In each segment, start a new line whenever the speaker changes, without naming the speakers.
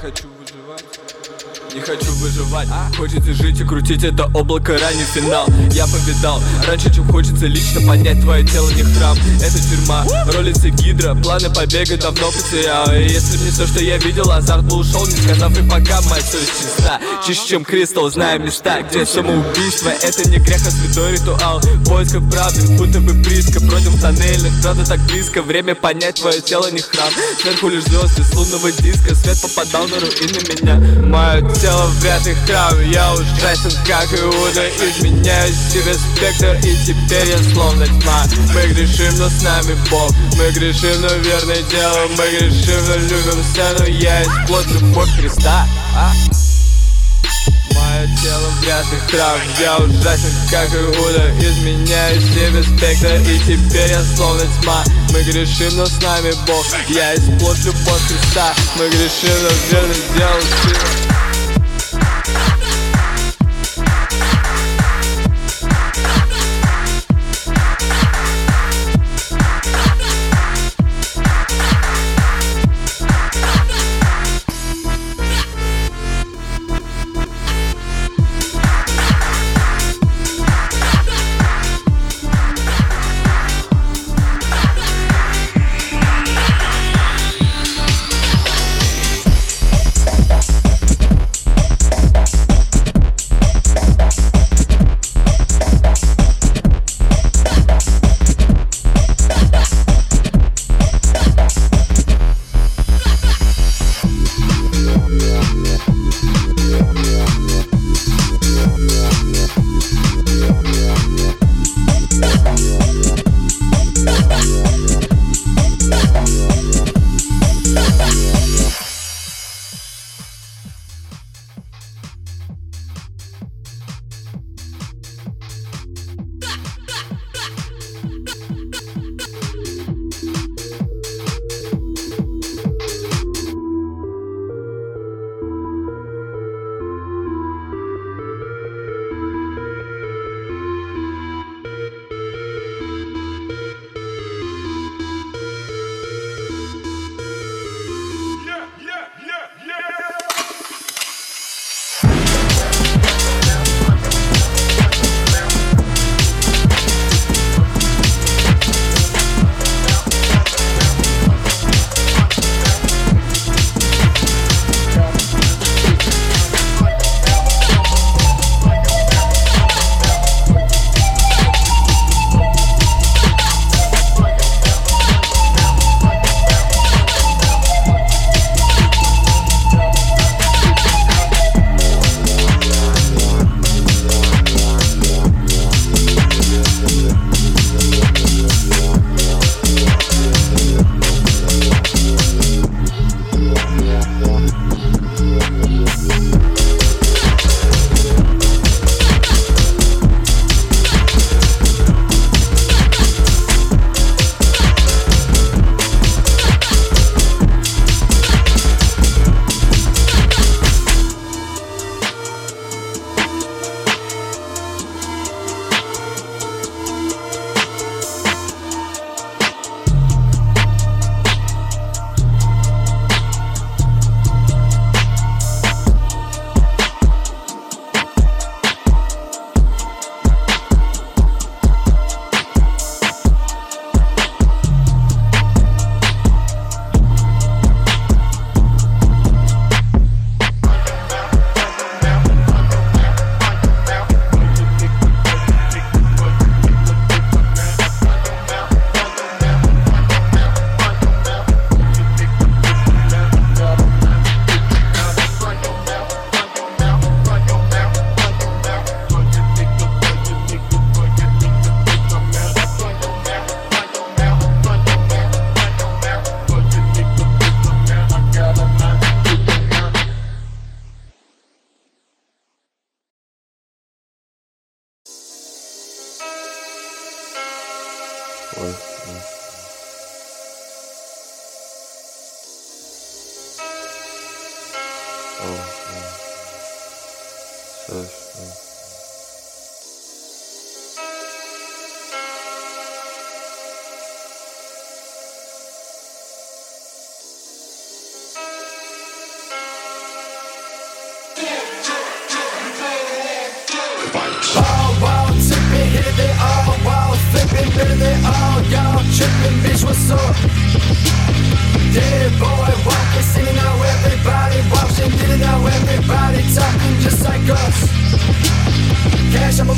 хочу выживать не хочу выживать. Хочется жить и крутить это облако ранний финал. Я повидал Раньше, чем хочется лично понять Твое тело не храм, это тюрьма Ролится гидра, планы побега давно потерял И если мне все, что я видел, азарт бы ушел Не сказав и пока, моя совесть чиста Чище, чем кристалл, зная места Где самоубийство, это не грех, а святой ритуал. Поисков правды, будто бы близко. Против тоннельных, правда так близко. Время понять, твое тело не храм. Сверху лишь звезды с лунного диска. Свет попадал на руины меня. Мое тело вряд ли храм Я ужасен, как Иуда Изменяю себе спектр И теперь я словно тьма. Мы грешим, но с нами Бог. Мы грешим, но верное дело. Мы грешим, но любим сцену Я есть плод любовь Христа. А? Мое тело вряд ли храм Я ужасен, как Иуда Изменяю себе спектр И теперь я словно тьма. Мы грешим, но с нами Бог. Я есть плод любовь Христа. Мы грешим, но верно делал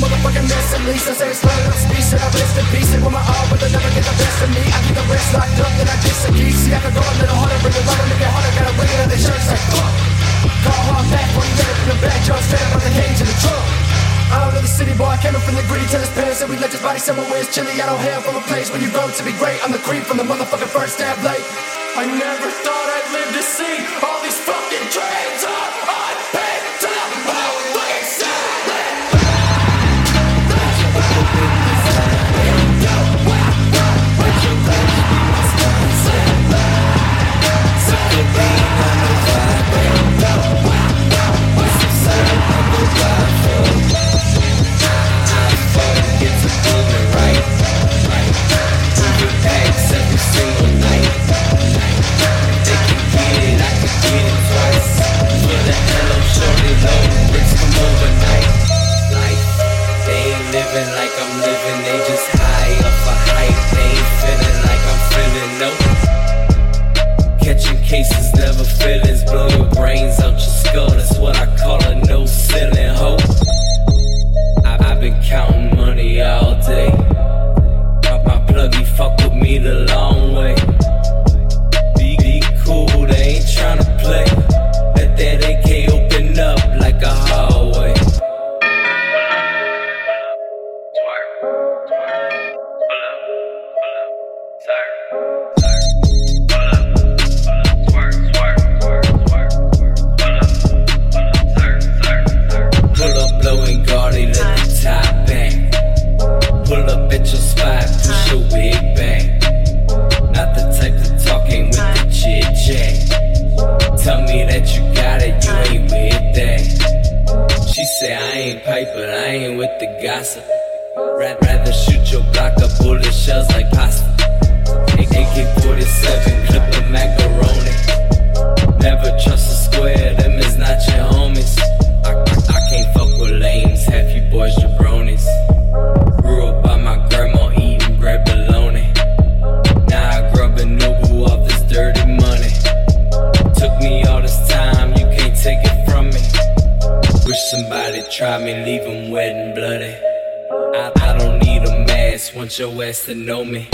motherfucking mess At least I said it's loud speech Said I rest in peace And with my all but they never get the best of me. I keep the rest locked up and I disagree See I can go a little harder Bring it lighter Make it harder Gotta bring it. Out the church like fuck. Call hard back When you get up in the back Y'all stand up on the cage in the truck. I don't know the city boy, I came up from the gritty Tell his parents that we let his body somewhere where it's chilly I don't hail from a place where you grow to be great. I'm the creep from the motherfucking first stab late I never thought I'd live to see all
your block of bullet shells like To know me.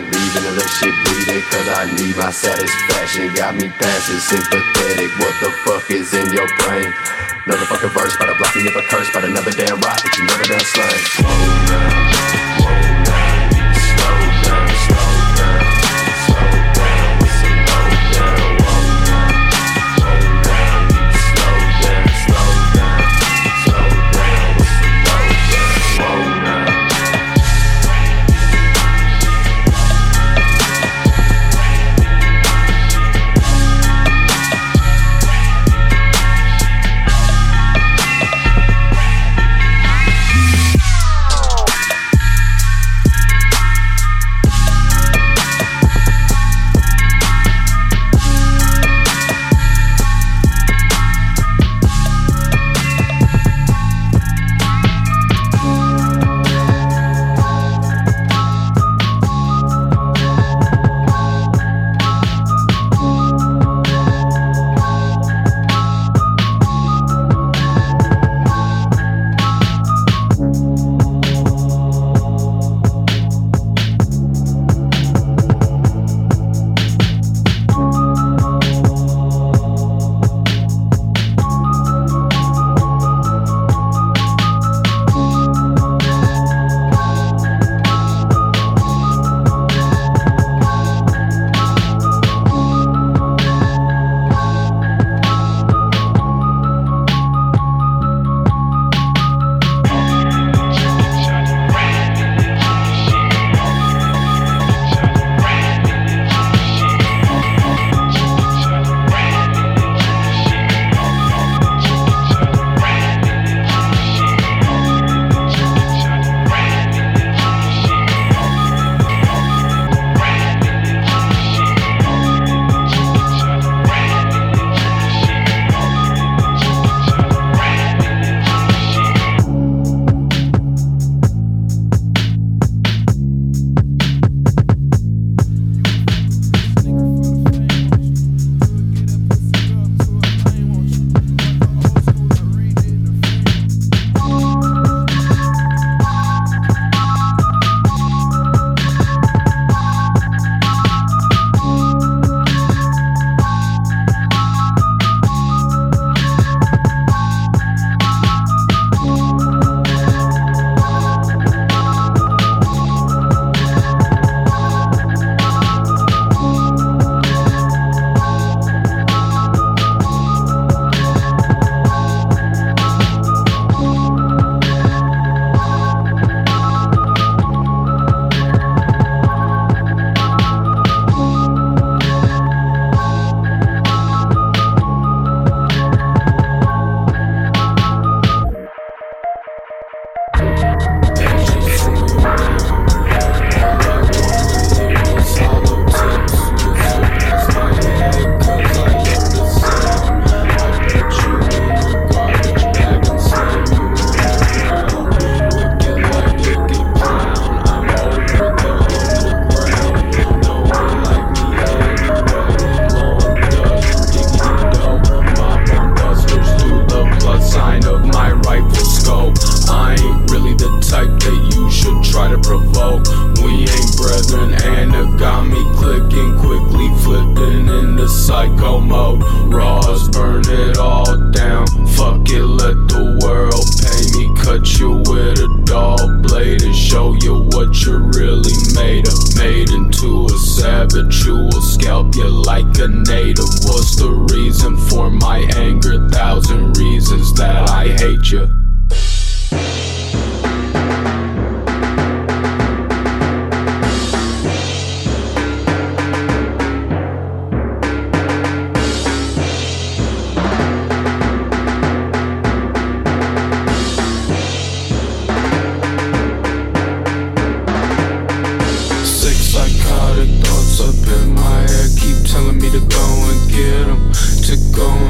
Leaving leaving unless shit bleeding. Cause I need my satisfaction. Got me passive, sympathetic. What the fuck is in your brain? Another fucking verse, by the block me if I curse, but another damn rock but you never done slain. should try to provoke. We ain't brethren, and it got me clicking, quickly flipping into psycho mode. Raws, burn it all down. Fuck it, let the world pay me.
Cut you with a dull blade and show you what you're really made of. Made into a savage, you will scalp you like a native. What's the reason for my anger? Thousand reasons that I hate you. Get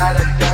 gotta go.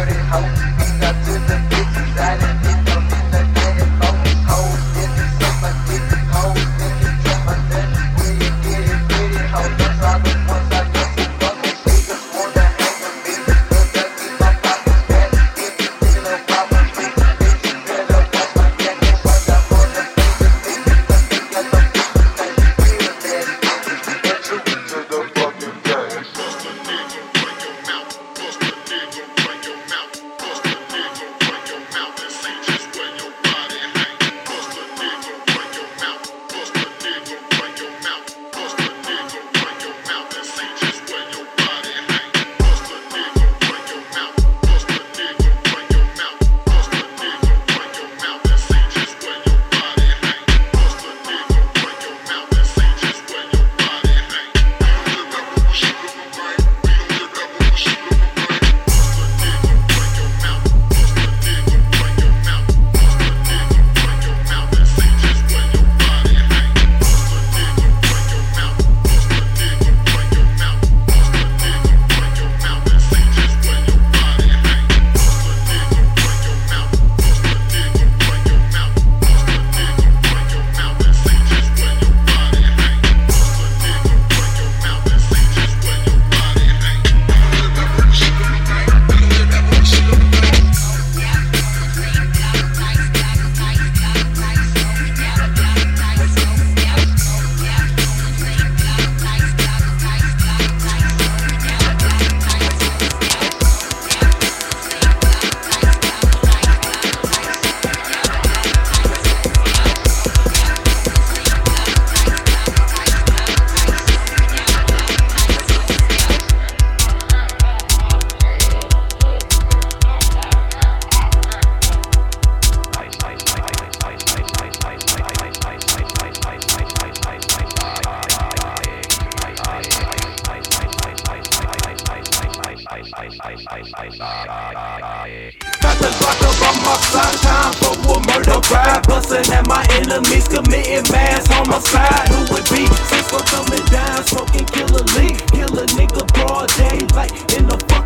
Got the Glock up on my side, time for a murder ride. Bustin' at my enemies, committing mass homicide. Who would be? Cisco coming down, smoking killer leaf. Kill a nigga broad day, like in the